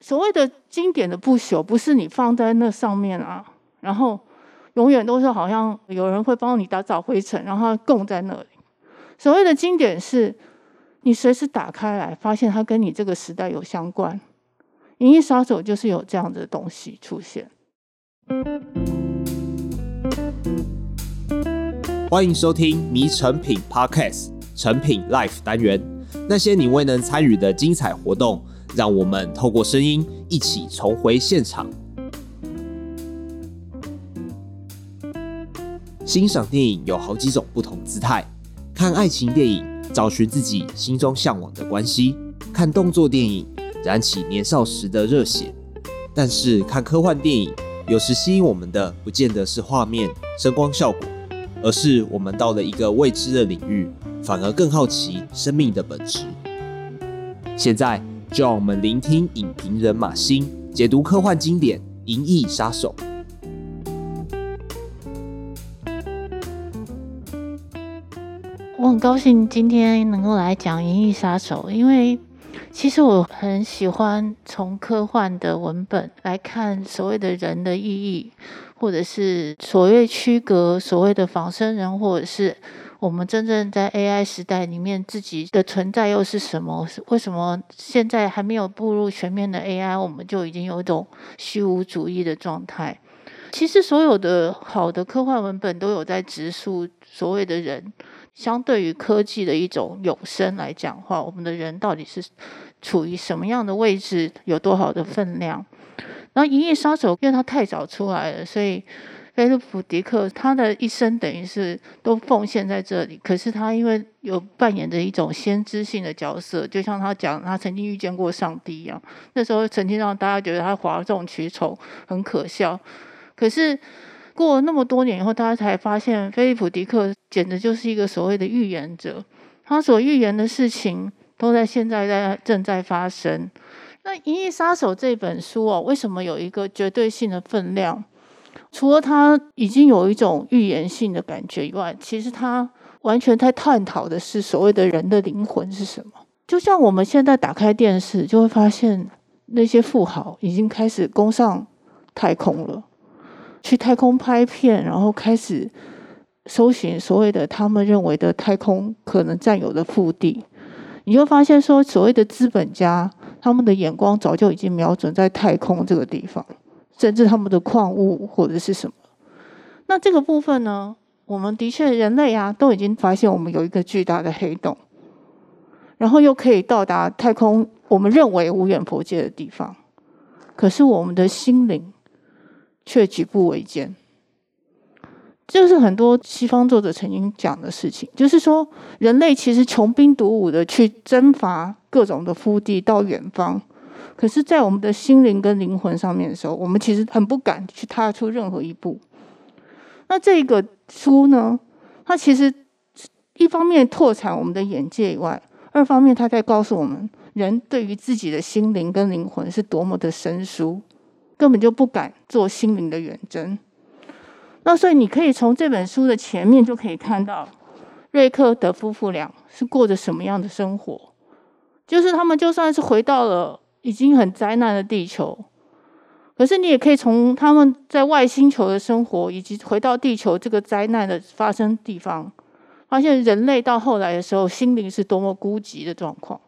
所谓的经典的不朽，不是你放在那上面啊，然后永远都是好像有人会帮你打扫灰尘，然后供在那里。所谓的经典是，你随时打开来，发现它跟你这个时代有相关。《银翼杀手》就是有这样的东西出现。欢迎收听《迷成品 Podcast》成品 Life 单元，那些你未能参与的精彩活动。让我们透过声音一起重回现场，欣赏电影有好几种不同姿态。看爱情电影，找寻自己心中向往的关系；看动作电影，燃起年少时的热血。但是看科幻电影，有时吸引我们的不见得是画面、声光效果，而是我们到了一个未知的领域，反而更好奇生命的本质。现在。就让我们聆听影评人马欣解读科幻经典《银翼杀手》。我很高兴今天能够来讲《银翼杀手》，因为其实我很喜欢从科幻的文本来看所谓的人的意义，或者是所谓区隔所谓的仿生人，或者是。我们真正在 AI 时代里面，自己的存在又是什么？为什么现在还没有步入全面的 AI，我们就已经有一种虚无主义的状态？其实，所有的好的科幻文本都有在直述所谓的人，相对于科技的一种永生来讲话，我们的人到底是处于什么样的位置，有多少的分量？然后《银翼杀手》因为它太早出来了，所以。菲利普·迪克他的一生等于是都奉献在这里，可是他因为有扮演着一种先知性的角色，就像他讲他曾经遇见过上帝一样，那时候曾经让大家觉得他哗众取宠，很可笑。可是过了那么多年以后，大家才发现菲利普·迪克简直就是一个所谓的预言者，他所预言的事情都在现在在正在发生。那《银翼杀手》这本书哦，为什么有一个绝对性的分量？除了他已经有一种预言性的感觉以外，其实他完全在探讨的是所谓的人的灵魂是什么。就像我们现在打开电视，就会发现那些富豪已经开始攻上太空了，去太空拍片，然后开始搜寻所谓的他们认为的太空可能占有的腹地。你就发现说，所谓的资本家，他们的眼光早就已经瞄准在太空这个地方。甚至他们的矿物或者是什么，那这个部分呢？我们的确人类啊，都已经发现我们有一个巨大的黑洞，然后又可以到达太空，我们认为无远弗届的地方。可是我们的心灵却举步维艰，这是很多西方作者曾经讲的事情，就是说人类其实穷兵黩武的去征伐各种的腹地到远方。可是，在我们的心灵跟灵魂上面的时候，我们其实很不敢去踏出任何一步。那这个书呢，它其实一方面拓展我们的眼界以外，二方面它在告诉我们，人对于自己的心灵跟灵魂是多么的生疏，根本就不敢做心灵的远征。那所以你可以从这本书的前面就可以看到，瑞克的夫妇俩是过着什么样的生活，就是他们就算是回到了。已经很灾难的地球，可是你也可以从他们在外星球的生活，以及回到地球这个灾难的发生地方，发现人类到后来的时候，心灵是多么孤寂的状况。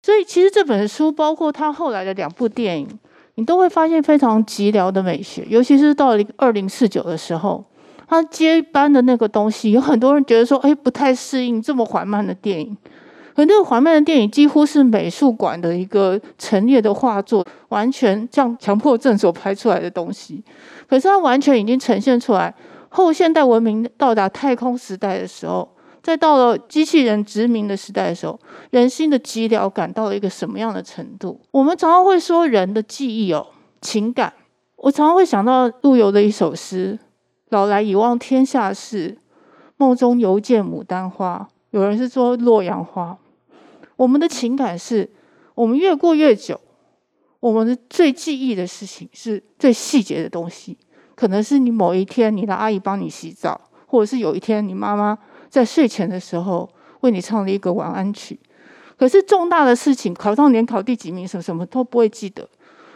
所以，其实这本书包括他后来的两部电影，你都会发现非常寂寥的美学。尤其是到了二零四九的时候，他接班的那个东西，有很多人觉得说，哎，不太适应这么缓慢的电影。可那个缓慢的电影几乎是美术馆的一个陈列的画作，完全像强迫症所拍出来的东西。可是它完全已经呈现出来，后现代文明到达太空时代的时候，再到了机器人殖民的时代的时候，人心的寂寥感到了一个什么样的程度？我们常常会说人的记忆哦，情感。我常常会想到陆游的一首诗：“老来已忘天下事，梦中犹见牡丹花。”有人是说洛阳花。我们的情感是，我们越过越久，我们的最记忆的事情是最细节的东西，可能是你某一天你的阿姨帮你洗澡，或者是有一天你妈妈在睡前的时候为你唱了一个晚安曲。可是重大的事情，考上联考第几名，什么什么都不会记得，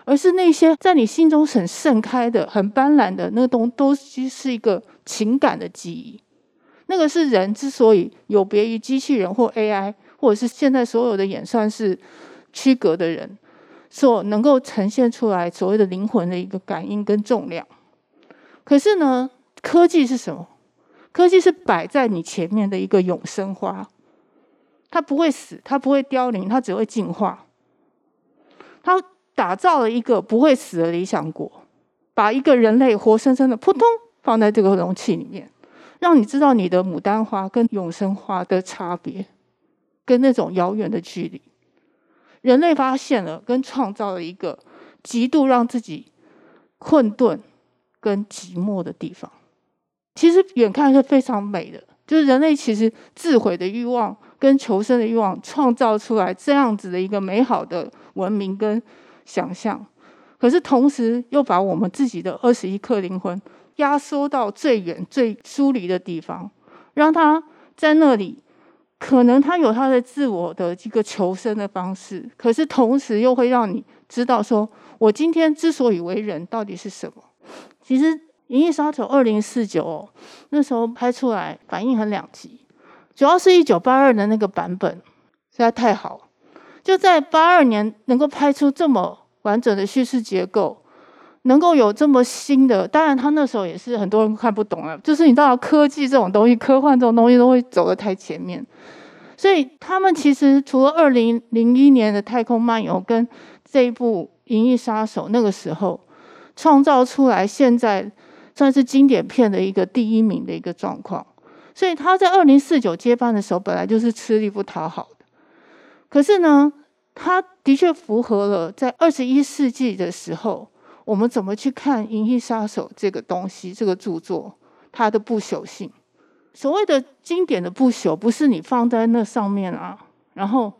而是那些在你心中很盛开的、很斑斓的那个东都是一个情感的记忆。那个是人之所以有别于机器人或 AI，或者是现在所有的演算式区隔的人，所能够呈现出来所谓的灵魂的一个感应跟重量。可是呢，科技是什么？科技是摆在你前面的一个永生花，它不会死，它不会凋零，它只会进化。它打造了一个不会死的理想国，把一个人类活生生的扑通放在这个容器里面，让你知道你的牡丹花跟永生花的差别，跟那种遥远的距离。人类发现了跟创造了一个极度让自己困顿跟寂寞的地方。其实远看是非常美的，就是人类其实自毁的欲望跟求生的欲望，创造出来这样子的一个美好的文明跟想象。可是同时又把我们自己的二十一颗灵魂压缩到最远最疏离的地方，让它在那里，可能他有他的自我的一个求生的方式，可是同时又会让你知道说，我今天之所以为人，到底是什么？其实。《银翼杀手二零四九》那时候拍出来反应很两极，主要是一九八二的那个版本实在太好，就在八二年能够拍出这么完整的叙事结构，能够有这么新的，当然他那时候也是很多人看不懂了，就是你知道科技这种东西，科幻这种东西都会走得太前面，所以他们其实除了二零零一年的《太空漫游》跟这一部《银翼杀手》，那个时候创造出来现在。算是经典片的一个第一名的一个状况，所以他在二零四九接班的时候，本来就是吃力不讨好的。可是呢，他的确符合了在二十一世纪的时候，我们怎么去看《银翼杀手》这个东西，这个著作它的不朽性。所谓的经典的不朽，不是你放在那上面啊，然后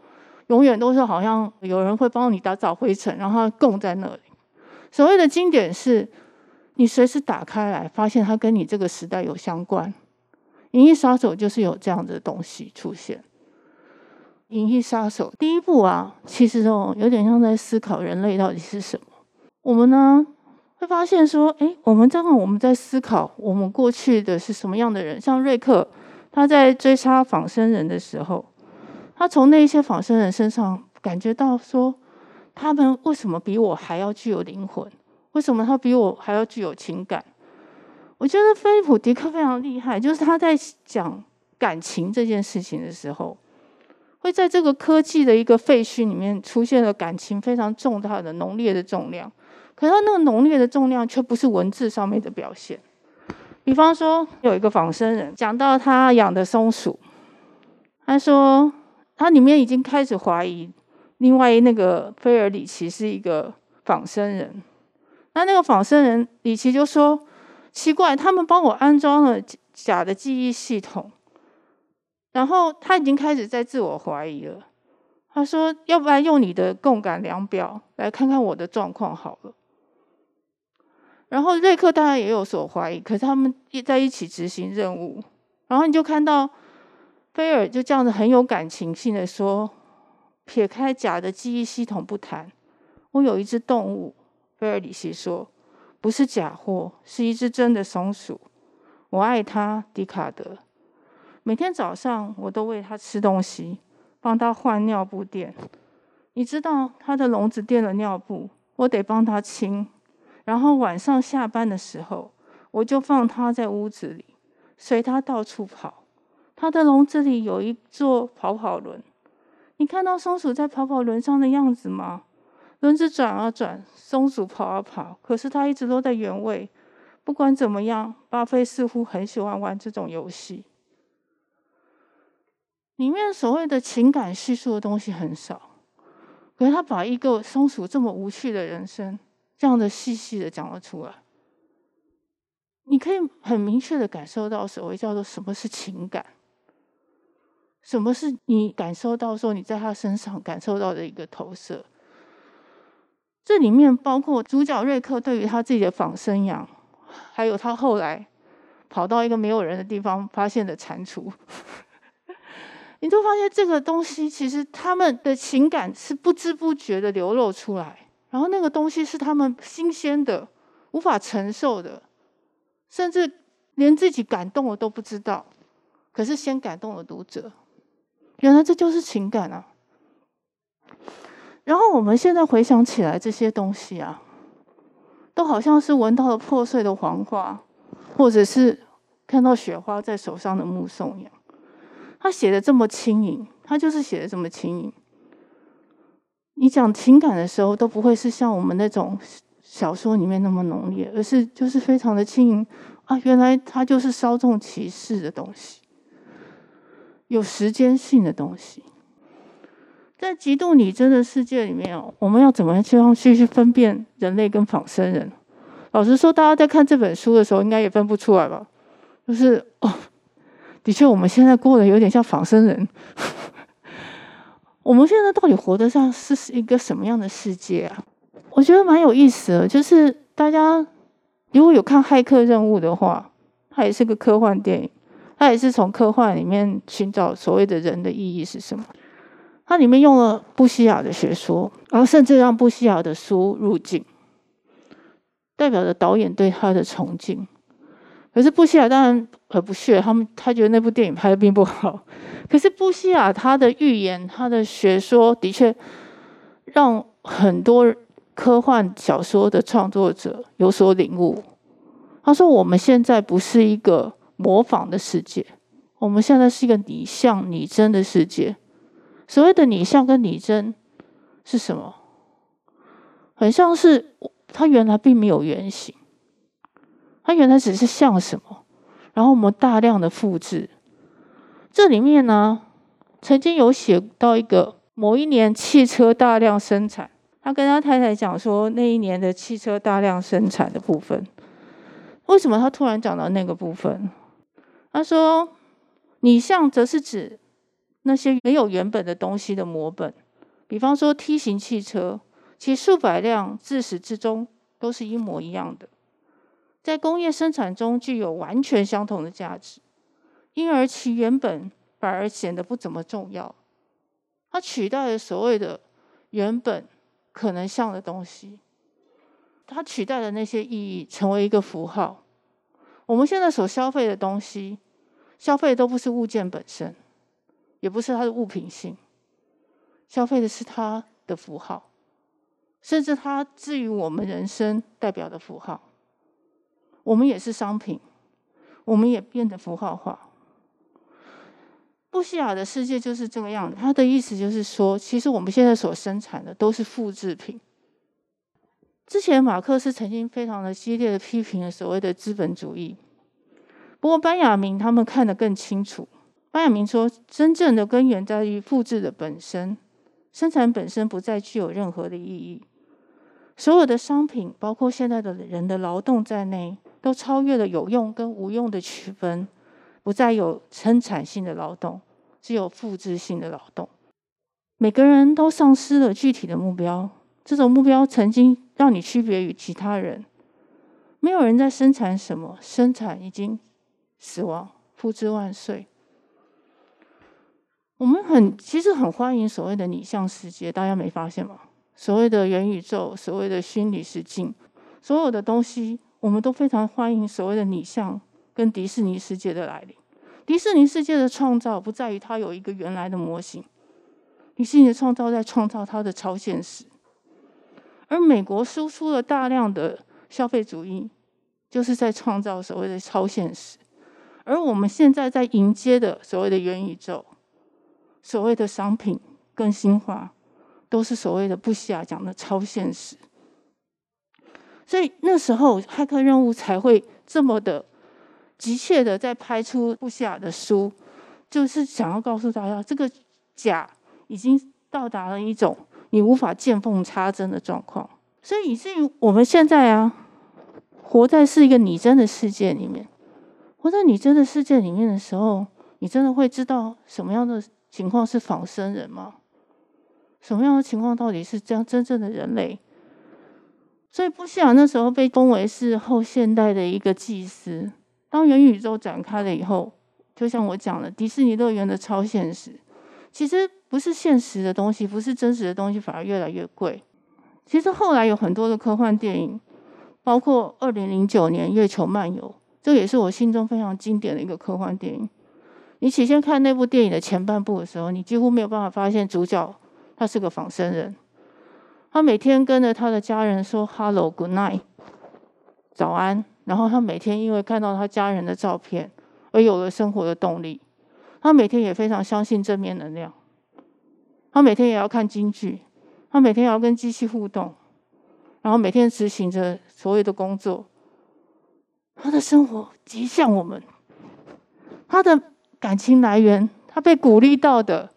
永远都是好像有人会帮你打扫灰尘，然后供在那里。所谓的经典是。你随时打开来，发现它跟你这个时代有相关。《银翼杀手》就是有这样的东西出现。《银翼杀手》第一部啊，其实哦，有点像在思考人类到底是什么。我们呢会发现说，哎，我们这样我们在思考我们过去的是什么样的人。像瑞克，他在追杀仿生人的时候，他从那些仿生人身上感觉到说，他们为什么比我还要具有灵魂？为什么他比我还要具有情感？我觉得菲利普·迪克非常厉害，就是他在讲感情这件事情的时候，会在这个科技的一个废墟里面出现了感情非常重大的浓烈的重量。可是那个浓烈的重量却不是文字上面的表现。比方说，有一个仿生人讲到他养的松鼠，他说他里面已经开始怀疑另外那个菲尔里奇是一个仿生人。那那个仿生人里奇就说：“奇怪，他们帮我安装了假的记忆系统，然后他已经开始在自我怀疑了。他说：‘要不然用你的共感量表来看看我的状况好了。’然后瑞克当然也有所怀疑，可是他们一在一起执行任务，然后你就看到菲尔就这样子很有感情性的说：‘撇开假的记忆系统不谈，我有一只动物。’”菲尔里希说：“不是假货，是一只真的松鼠。我爱它，迪卡德。每天早上我都喂它吃东西，帮它换尿布垫。你知道它的笼子垫了尿布，我得帮它清。然后晚上下班的时候，我就放它在屋子里，随它到处跑。它的笼子里有一座跑跑轮。你看到松鼠在跑跑轮上的样子吗？”轮子转啊转，松鼠跑啊跑，可是它一直都在原位。不管怎么样，巴菲似乎很喜欢玩这种游戏。里面所谓的情感叙述的东西很少，可是他把一个松鼠这么无趣的人生，这样的细细的讲了出来。你可以很明确的感受到所谓叫做什么是情感，什么是你感受到说你在他身上感受到的一个投射。这里面包括主角瑞克对于他自己的仿生羊，还有他后来跑到一个没有人的地方发现的蟾蜍，你都发现这个东西其实他们的情感是不知不觉的流露出来，然后那个东西是他们新鲜的、无法承受的，甚至连自己感动了都不知道。可是先感动了读者，原来这就是情感啊！然后我们现在回想起来，这些东西啊，都好像是闻到了破碎的黄花，或者是看到雪花在手上的目送一样。他写的这么轻盈，他就是写的这么轻盈。你讲情感的时候，都不会是像我们那种小说里面那么浓烈，而是就是非常的轻盈啊！原来它就是稍纵即逝的东西，有时间性的东西。在极度拟真的世界里面哦，我们要怎么样去去分辨人类跟仿生人？老实说，大家在看这本书的时候，应该也分不出来吧？就是哦，的确，我们现在过得有点像仿生人。我们现在到底活得像是一个什么样的世界啊？我觉得蛮有意思的，就是大家如果有看《骇客任务》的话，它也是个科幻电影，它也是从科幻里面寻找所谓的人的意义是什么。它里面用了布西亚的学说，然后甚至让布西亚的书入镜，代表着导演对他的崇敬。可是布西亚当然很不屑，他们他觉得那部电影拍的并不好。可是布西亚他的预言，他的学说的确让很多科幻小说的创作者有所领悟。他说：“我们现在不是一个模仿的世界，我们现在是一个拟像拟真的世界。”所谓的拟像跟拟真是什么？很像是它原来并没有原型，它原来只是像什么，然后我们大量的复制。这里面呢，曾经有写到一个某一年汽车大量生产，他跟他太太讲说那一年的汽车大量生产的部分，为什么他突然讲到那个部分？他说拟像则是指。那些没有原本的东西的模本，比方说 T 型汽车，其数百辆自始至终都是一模一样的，在工业生产中具有完全相同的价值，因而其原本反而显得不怎么重要。它取代了所谓的原本可能像的东西，它取代了那些意义，成为一个符号。我们现在所消费的东西，消费的都不是物件本身。也不是它的物品性，消费的是它的符号，甚至它至于我们人生代表的符号，我们也是商品，我们也变得符号化。布希亚的世界就是这个样子，他的意思就是说，其实我们现在所生产的都是复制品。之前马克思曾经非常的激烈的批评了所谓的资本主义，不过班雅明他们看得更清楚。班雅明说：“真正的根源在于复制的本身，生产本身不再具有任何的意义。所有的商品，包括现在的人的劳动在内，都超越了有用跟无用的区分，不再有生产性的劳动，只有复制性的劳动。每个人都丧失了具体的目标，这种目标曾经让你区别于其他人。没有人在生产什么，生产已经死亡，复制万岁。”我们很其实很欢迎所谓的拟像世界，大家没发现吗？所谓的元宇宙，所谓的虚拟实境，所有的东西，我们都非常欢迎所谓的拟像跟迪士尼世界的来临。迪士尼世界的创造不在于它有一个原来的模型，迪士尼的创造在创造它的超现实。而美国输出了大量的消费主义，就是在创造所谓的超现实。而我们现在在迎接的所谓的元宇宙。所谓的商品更新化，都是所谓的布西亚讲的超现实。所以那时候骇客任务才会这么的急切的在拍出布西亚的书，就是想要告诉大家，这个假已经到达了一种你无法见缝插针的状况。所以以至于我们现在啊，活在是一个拟真的世界里面，活在拟真的世界里面的时候，你真的会知道什么样的。情况是仿生人吗？什么样的情况到底是这样真正的人类？所以布西尔那时候被封为是后现代的一个祭司。当元宇宙展开了以后，就像我讲的，迪士尼乐园的超现实，其实不是现实的东西，不是真实的东西，反而越来越贵。其实后来有很多的科幻电影，包括二零零九年《月球漫游》，这也是我心中非常经典的一个科幻电影。你起先看那部电影的前半部的时候，你几乎没有办法发现主角他是个仿生人。他每天跟着他的家人说 “Hello, Good night”，早安。然后他每天因为看到他家人的照片而有了生活的动力。他每天也非常相信正面能量。他每天也要看京剧。他每天也要跟机器互动，然后每天执行着所有的工作。他的生活极像我们。他的感情来源，他被鼓励到的，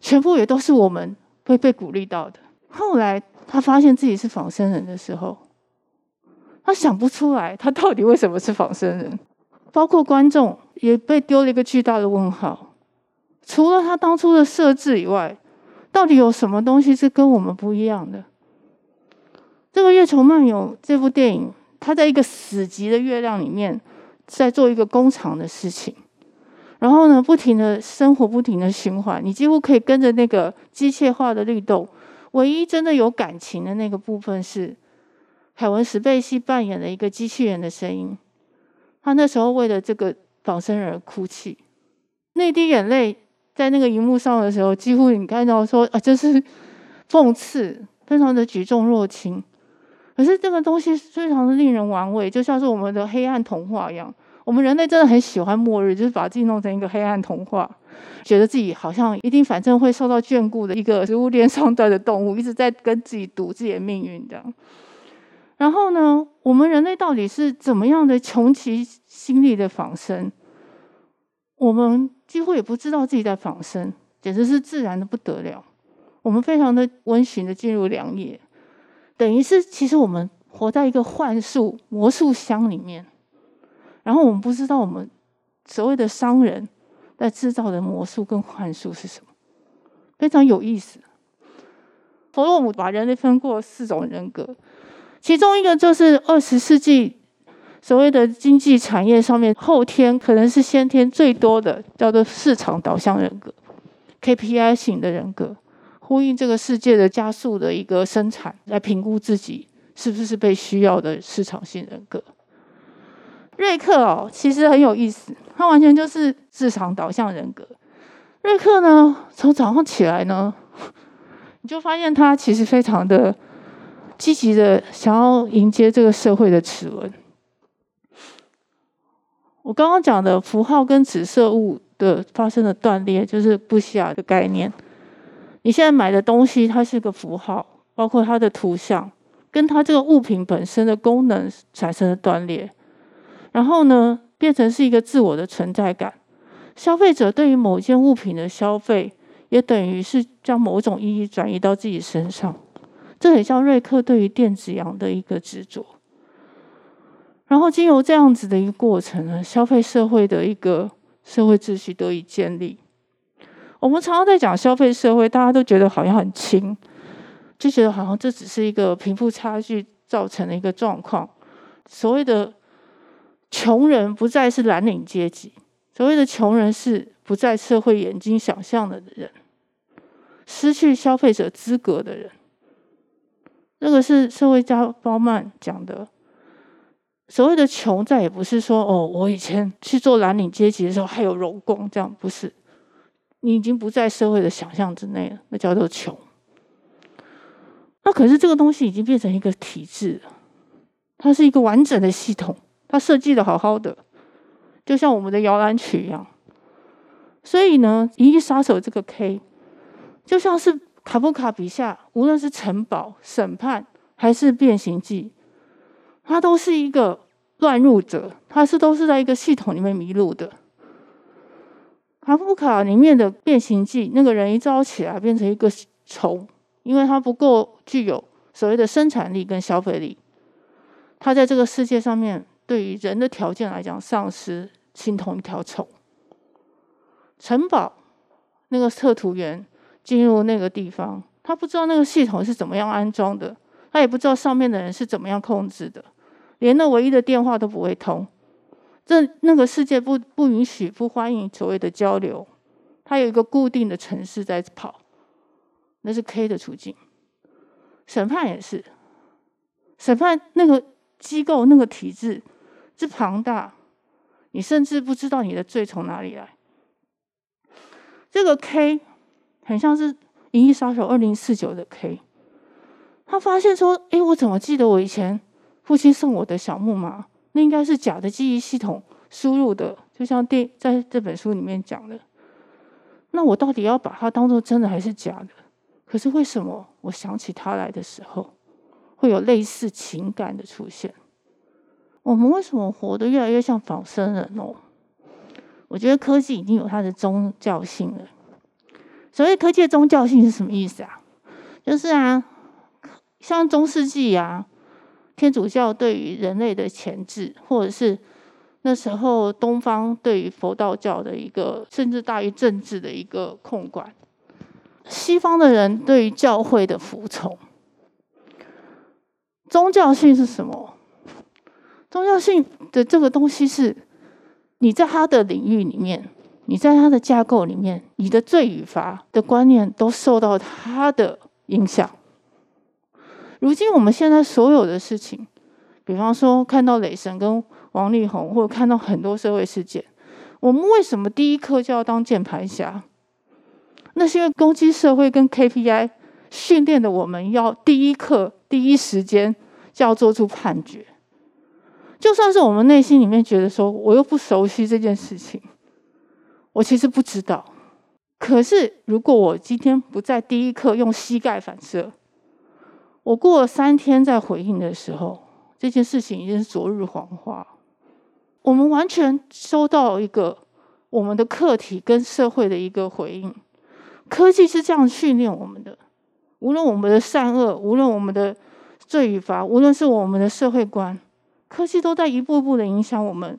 全部也都是我们会被鼓励到的。后来他发现自己是仿生人的时候，他想不出来他到底为什么是仿生人。包括观众也被丢了一个巨大的问号。除了他当初的设置以外。到底有什么东西是跟我们不一样的？这个《月球漫游》这部电影，它在一个死寂的月亮里面，在做一个工厂的事情，然后呢，不停的生活，不停的循环，你几乎可以跟着那个机械化的律动。唯一真的有感情的那个部分是凯文·史贝西扮演的一个机器人的声音，他那时候为了这个仿生人哭泣，那滴眼泪。在那个荧幕上的时候，几乎你看到说啊，这是讽刺，非常的举重若轻。可是这个东西非常的令人玩味，就像是我们的黑暗童话一样。我们人类真的很喜欢末日，就是把自己弄成一个黑暗童话，觉得自己好像一定反正会受到眷顾的一个食物链上端的动物，一直在跟自己赌自己的命运这样。然后呢，我们人类到底是怎么样的穷其心力的仿生？我们几乎也不知道自己在仿生，简直是自然的不得了。我们非常的温驯的进入良夜，等于是其实我们活在一个幻术魔术箱里面。然后我们不知道我们所谓的商人在制造的魔术跟幻术是什么，非常有意思。弗洛姆把人类分过四种人格，其中一个就是二十世纪。所谓的经济产业上面，后天可能是先天最多的，叫做市场导向人格 （KPI 型的人格），呼应这个世界的加速的一个生产，来评估自己是不是被需要的市场性人格。瑞克哦，其实很有意思，他完全就是市场导向人格。瑞克呢，从早上起来呢，你就发现他其实非常的积极的想要迎接这个社会的齿轮。我刚刚讲的符号跟指涉物的发生的断裂，就是布西亚的概念。你现在买的东西，它是个符号，包括它的图像，跟它这个物品本身的功能产生了断裂，然后呢，变成是一个自我的存在感。消费者对于某件物品的消费，也等于是将某种意义转移到自己身上。这很像瑞克对于电子羊的一个执着。然后，经由这样子的一个过程呢，消费社会的一个社会秩序得以建立。我们常常在讲消费社会，大家都觉得好像很轻，就觉得好像这只是一个贫富差距造成的一个状况。所谓的穷人不再是蓝领阶级，所谓的穷人是不在社会眼睛想象的人，失去消费者资格的人。那个是社会家鲍曼讲的。所谓的穷，再也不是说哦，我以前去做蓝领阶级的时候还有荣光，这样不是。你已经不在社会的想象之内了，那叫做穷。那可是这个东西已经变成一个体制了，它是一个完整的系统，它设计的好好的，就像我们的摇篮曲一样。所以呢，《银翼杀手》这个 K，就像是卡夫卡笔下，无论是城堡、审判还是变形记。他都是一个乱入者，他是都是在一个系统里面迷路的。卡夫卡里面的变形记，那个人一招起来变成一个虫，因为他不够具有所谓的生产力跟消费力，他在这个世界上面对于人的条件来讲，丧失形同一条虫。城堡那个测图员进入那个地方，他不知道那个系统是怎么样安装的，他也不知道上面的人是怎么样控制的。连那唯一的电话都不会通，这那个世界不不允许、不欢迎所谓的交流。它有一个固定的城市在跑，那是 K 的处境。审判也是，审判那个机构那个体制之庞大，你甚至不知道你的罪从哪里来。这个 K 很像是《银翼杀手二零四九》的 K，他发现说：“哎，我怎么记得我以前父亲送我的小木马？那应该是假的记忆系统输入的，就像电在这本书里面讲的。那我到底要把它当做真的还是假的？可是为什么我想起他来的时候，会有类似情感的出现？我们为什么活得越来越像仿生人哦？”我觉得科技已经有它的宗教性了。所谓科技的宗教性是什么意思啊？就是啊，像中世纪啊，天主教对于人类的钳制，或者是那时候东方对于佛道教的一个，甚至大于政治的一个控管。西方的人对于教会的服从。宗教性是什么？宗教性的这个东西是。你在他的领域里面，你在他的架构里面，你的罪与罚的观念都受到他的影响。如今我们现在所有的事情，比方说看到雷神跟王力宏，或者看到很多社会事件，我们为什么第一刻就要当键盘侠？那是因为攻击社会跟 KPI 训练的我们要第一刻、第一时间就要做出判决。就算是我们内心里面觉得说，我又不熟悉这件事情，我其实不知道。可是如果我今天不在第一刻用膝盖反射，我过了三天再回应的时候，这件事情已经是昨日黄花。我们完全收到一个我们的课题跟社会的一个回应。科技是这样训练我们的，无论我们的善恶，无论我们的罪与罚，无论是我们的社会观。科技都在一步步的影响我们，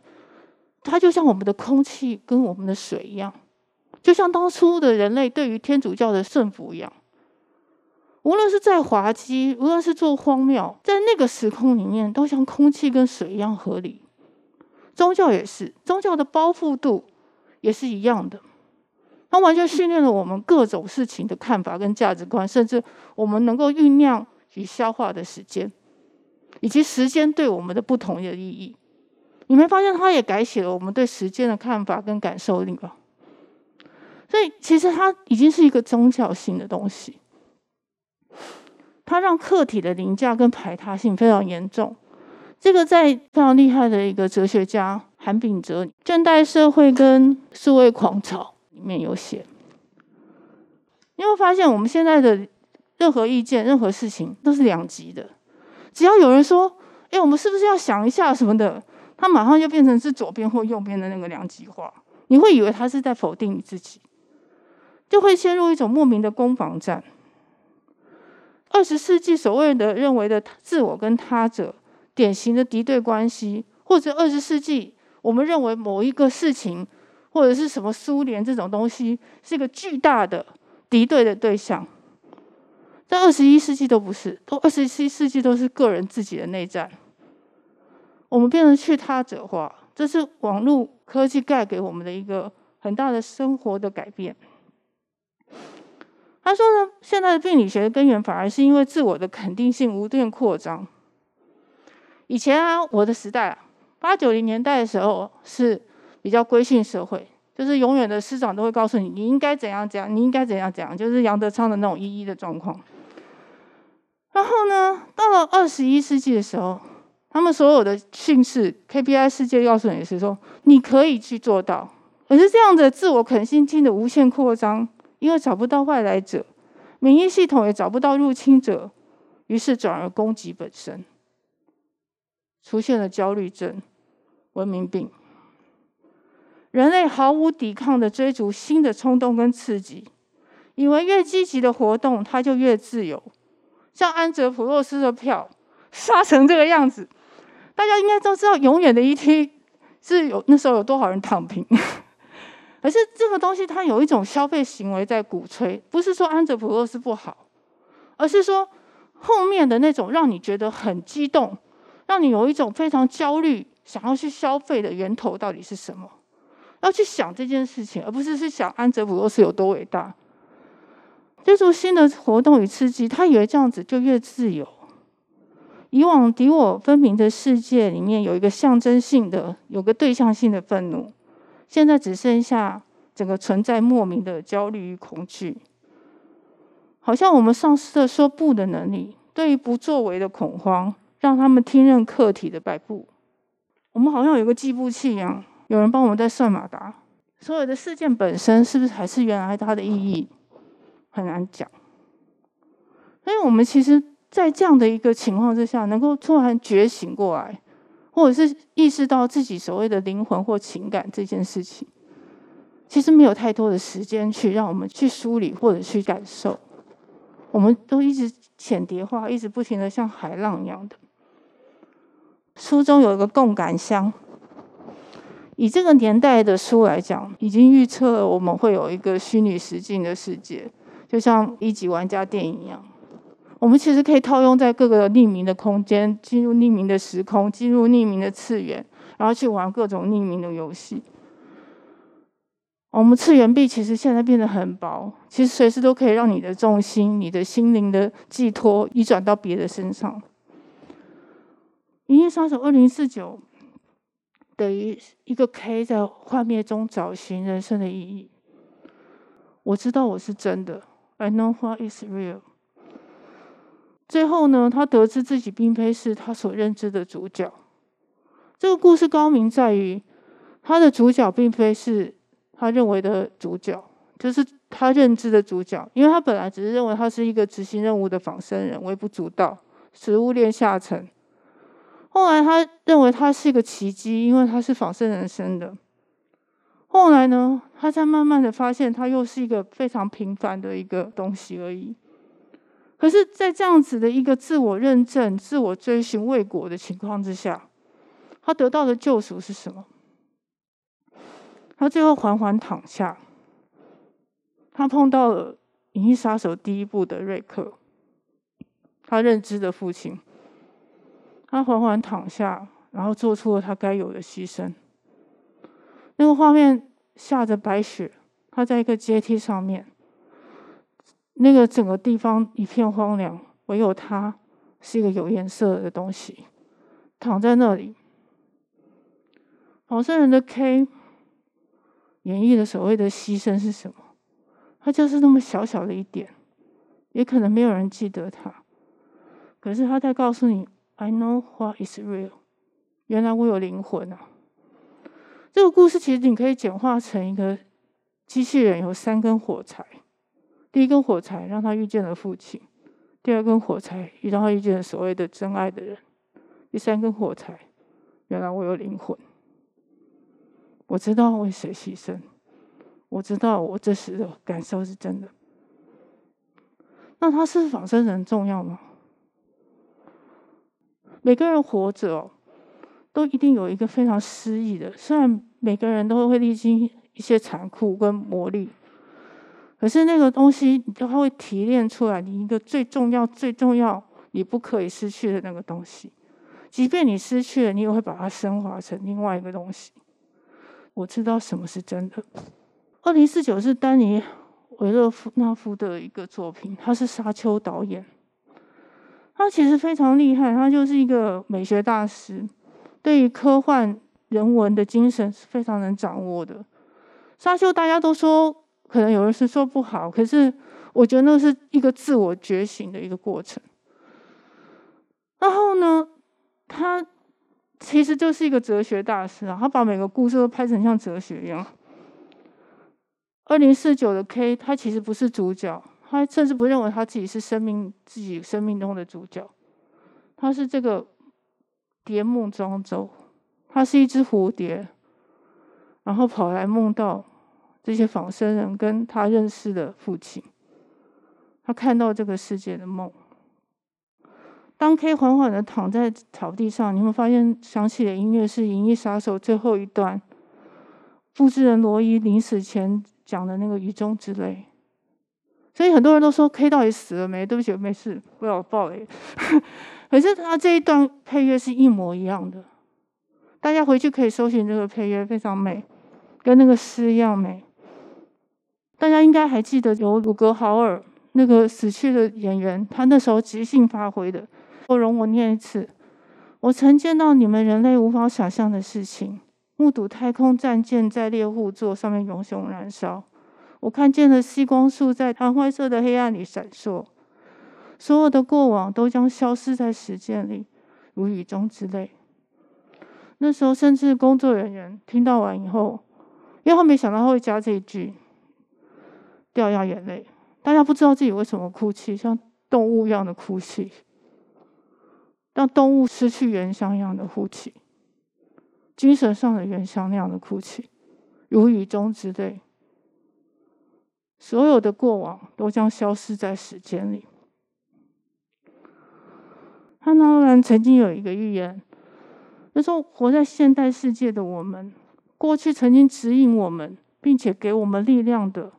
它就像我们的空气跟我们的水一样，就像当初的人类对于天主教的顺服一样。无论是在滑稽，无论是做荒谬，在那个时空里面，都像空气跟水一样合理。宗教也是，宗教的包覆度也是一样的，它完全训练了我们各种事情的看法跟价值观，甚至我们能够酝酿与消化的时间。以及时间对我们的不同的意义，你没发现它也改写了我们对时间的看法跟感受力吗？所以其实它已经是一个宗教性的东西，它让客体的凌驾跟排他性非常严重。这个在非常厉害的一个哲学家韩炳哲《现代社会跟数位狂潮》里面有写，你会发现我们现在的任何意见、任何事情都是两极的。只要有人说：“哎，我们是不是要想一下什么的？”他马上就变成是左边或右边的那个两极化。你会以为他是在否定你自己，就会陷入一种莫名的攻防战。二十世纪所谓的认为的自我跟他者，典型的敌对关系，或者二十世纪我们认为某一个事情，或者是什么苏联这种东西，是一个巨大的敌对的对象。在二十一世纪都不是，都二十一世纪都是个人自己的内战。我们变成去他者化，这是网络科技带给我们的一个很大的生活的改变。他说呢，现在的病理学的根源反而是因为自我的肯定性无限扩张。以前啊，我的时代啊，八九零年代的时候是比较规训社会。就是永远的师长都会告诉你，你应该怎样怎样，你应该怎样怎样，就是杨德昌的那种一一的状况。然后呢，到了二十一世纪的时候，他们所有的训示 KPI 世界告诉你是说，你可以去做到。可是这样的自我肯定性的无限扩张，因为找不到外来者，免疫系统也找不到入侵者，于是转而攻击本身，出现了焦虑症、文明病。人类毫无抵抗的追逐新的冲动跟刺激，以为越积极的活动，它就越自由。像安哲普洛斯的票杀成这个样子，大家应该都知道，永远的 ET 是有那时候有多少人躺平。可是这个东西，它有一种消费行为在鼓吹，不是说安哲普洛斯不好，而是说后面的那种让你觉得很激动，让你有一种非常焦虑，想要去消费的源头到底是什么？要去想这件事情，而不是去想安哲普洛斯有多伟大。追逐新的活动与刺激，他以为这样子就越自由。以往敌我分明的世界里面有一个象征性的、有个对象性的愤怒，现在只剩下整个存在莫名的焦虑与恐惧。好像我们丧失了说不的能力，对于不作为的恐慌，让他们听任客体的摆布。我们好像有个计步器一样，有人帮我们在算马达。所有的事件本身是不是还是原来它的意义，很难讲。所以我们其实。在这样的一个情况之下，能够突然觉醒过来，或者是意识到自己所谓的灵魂或情感这件事情，其实没有太多的时间去让我们去梳理或者去感受，我们都一直浅叠化，一直不停的像海浪一样的。书中有一个共感箱，以这个年代的书来讲，已经预测了我们会有一个虚拟实境的世界，就像一级玩家电影一样。我们其实可以套用在各个匿名的空间，进入匿名的时空，进入匿名的次元，然后去玩各种匿名的游戏。我们次元壁其实现在变得很薄，其实随时都可以让你的重心、你的心灵的寄托移转到别的身上。《银翼杀手二零四九》等于一个 K 在幻灭中找寻人生的意义。我知道我是真的，I know what is real。最后呢，他得知自己并非是他所认知的主角。这个故事高明在于，他的主角并非是他认为的主角，就是他认知的主角。因为他本来只是认为他是一个执行任务的仿生人，微不足道，食物链下层。后来他认为他是一个奇迹，因为他是仿生人生的。后来呢，他才慢慢的发现，他又是一个非常平凡的一个东西而已。可是，在这样子的一个自我认证、自我追寻未果的情况之下，他得到的救赎是什么？他最后缓缓躺下，他碰到了《银翼杀手》第一部的瑞克，他认知的父亲。他缓缓躺下，然后做出了他该有的牺牲。那个画面下着白雪，他在一个阶梯上面。那个整个地方一片荒凉，唯有他是一个有颜色的东西，躺在那里。黄圣人的 K 演绎的所谓的牺牲是什么？他就是那么小小的一点，也可能没有人记得他。可是他在告诉你：“I know what is real。”原来我有灵魂啊！这个故事其实你可以简化成一个机器人有三根火柴。第一根火柴让他遇见了父亲，第二根火柴让他遇见了所谓的真爱的人，第三根火柴，原来我有灵魂，我知道为谁牺牲，我知道我这时的感受是真的。那他是仿生人重要吗？每个人活着，都一定有一个非常诗意的，虽然每个人都会历经一些残酷跟磨砺。可是那个东西，它会提炼出来你一个最重要、最重要、你不可以失去的那个东西。即便你失去了，你也会把它升华成另外一个东西。我知道什么是真的。二零四九是丹尼维勒夫纳夫的一个作品，他是沙丘导演。他其实非常厉害，他就是一个美学大师，对于科幻人文的精神是非常能掌握的。沙丘大家都说。可能有人是说不好，可是我觉得那是一个自我觉醒的一个过程。然后呢，他其实就是一个哲学大师啊，他把每个故事都拍成像哲学一样。二零四九的 K，他其实不是主角，他甚至不认为他自己是生命自己生命中的主角，他是这个蝶梦庄周，他是一只蝴蝶，然后跑来梦到。这些仿生人跟他认识的父亲，他看到这个世界的梦。当 K 缓缓的躺在草地上，你会发现响起的音乐是《银翼杀手》最后一段，复制人罗伊临死前讲的那个雨中之泪。所以很多人都说 K 到底死了没？对不起，没事，不要爆雷。可是他这一段配乐是一模一样的，大家回去可以搜寻这个配乐，非常美，跟那个诗一样美。大家应该还记得由鲁格豪尔那个死去的演员，他那时候即兴发挥的。我容我念一次：我曾见到你们人类无法想象的事情，目睹太空战舰在猎户座上面熊熊燃烧。我看见了细光束在蓝灰色的黑暗里闪烁，所有的过往都将消失在时间里，如雨中之泪。那时候，甚至工作人员听到完以后，因为他没想到他会加这一句，掉下眼泪。大家不知道自己为什么哭泣，像动物一样的哭泣，像动物失去原乡一样的哭泣，精神上的原乡那样的哭泣，如雨中之泪。所有的过往都将消失在时间里。汉娜·欧兰曾经有一个预言，他说：“活在现代世界的我们，过去曾经指引我们并且给我们力量的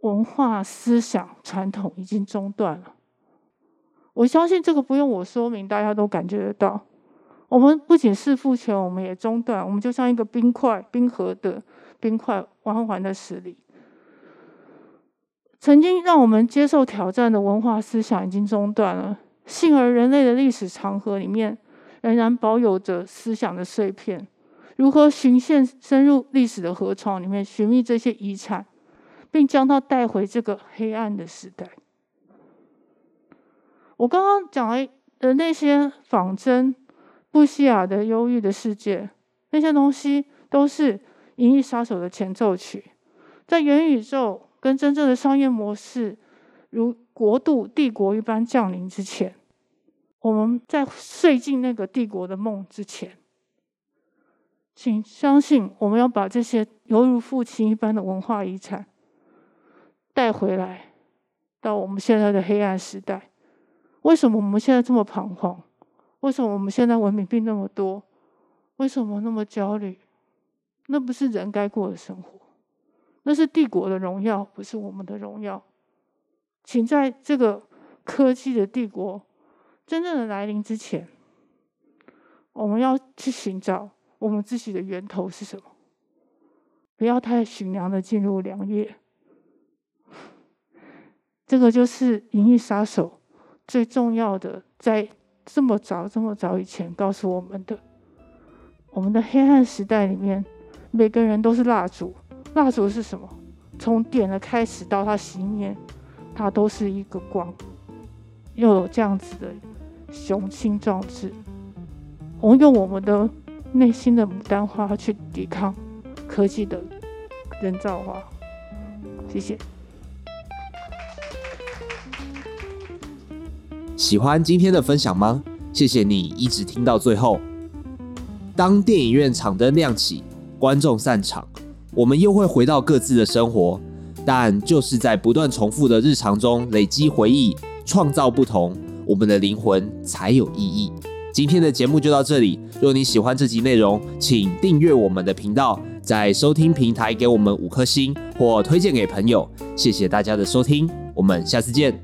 文化思想传统已经中断了。”我相信这个不用我说明，大家都感觉得到。我们不仅是父权，我们也中断。我们就像一个冰块，冰河的冰块缓缓的驶离。曾经让我们接受挑战的文化思想已经中断了，幸而人类的历史长河里面仍然保有着思想的碎片。如何循线深入历史的河床里面寻觅这些遗产，并将它带回这个黑暗的时代？我刚刚讲的那些仿真、布希亚的忧郁的世界，那些东西都是《银翼杀手》的前奏曲，在元宇宙。跟真正的商业模式，如国度、帝国一般降临之前，我们在睡进那个帝国的梦之前，请相信，我们要把这些犹如父亲一般的文化遗产带回来，到我们现在的黑暗时代。为什么我们现在这么彷徨？为什么我们现在文明病那么多？为什么那么焦虑？那不是人该过的生活。那是帝国的荣耀，不是我们的荣耀。请在这个科技的帝国真正的来临之前，我们要去寻找我们自己的源头是什么。不要太寻良的进入良夜。这个就是《银翼杀手》最重要的，在这么早、这么早以前告诉我们的：我们的黑暗时代里面，每个人都是蜡烛。蜡烛是什么？从点的开始到它熄灭，它都是一个光，又有这样子的雄心壮志。我们用我们的内心的牡丹花去抵抗科技的人造花。谢谢。喜欢今天的分享吗？谢谢你一直听到最后。当电影院场灯亮起，观众散场。我们又会回到各自的生活，但就是在不断重复的日常中累积回忆，创造不同，我们的灵魂才有意义。今天的节目就到这里，若你喜欢这集内容，请订阅我们的频道，在收听平台给我们五颗星或推荐给朋友。谢谢大家的收听，我们下次见。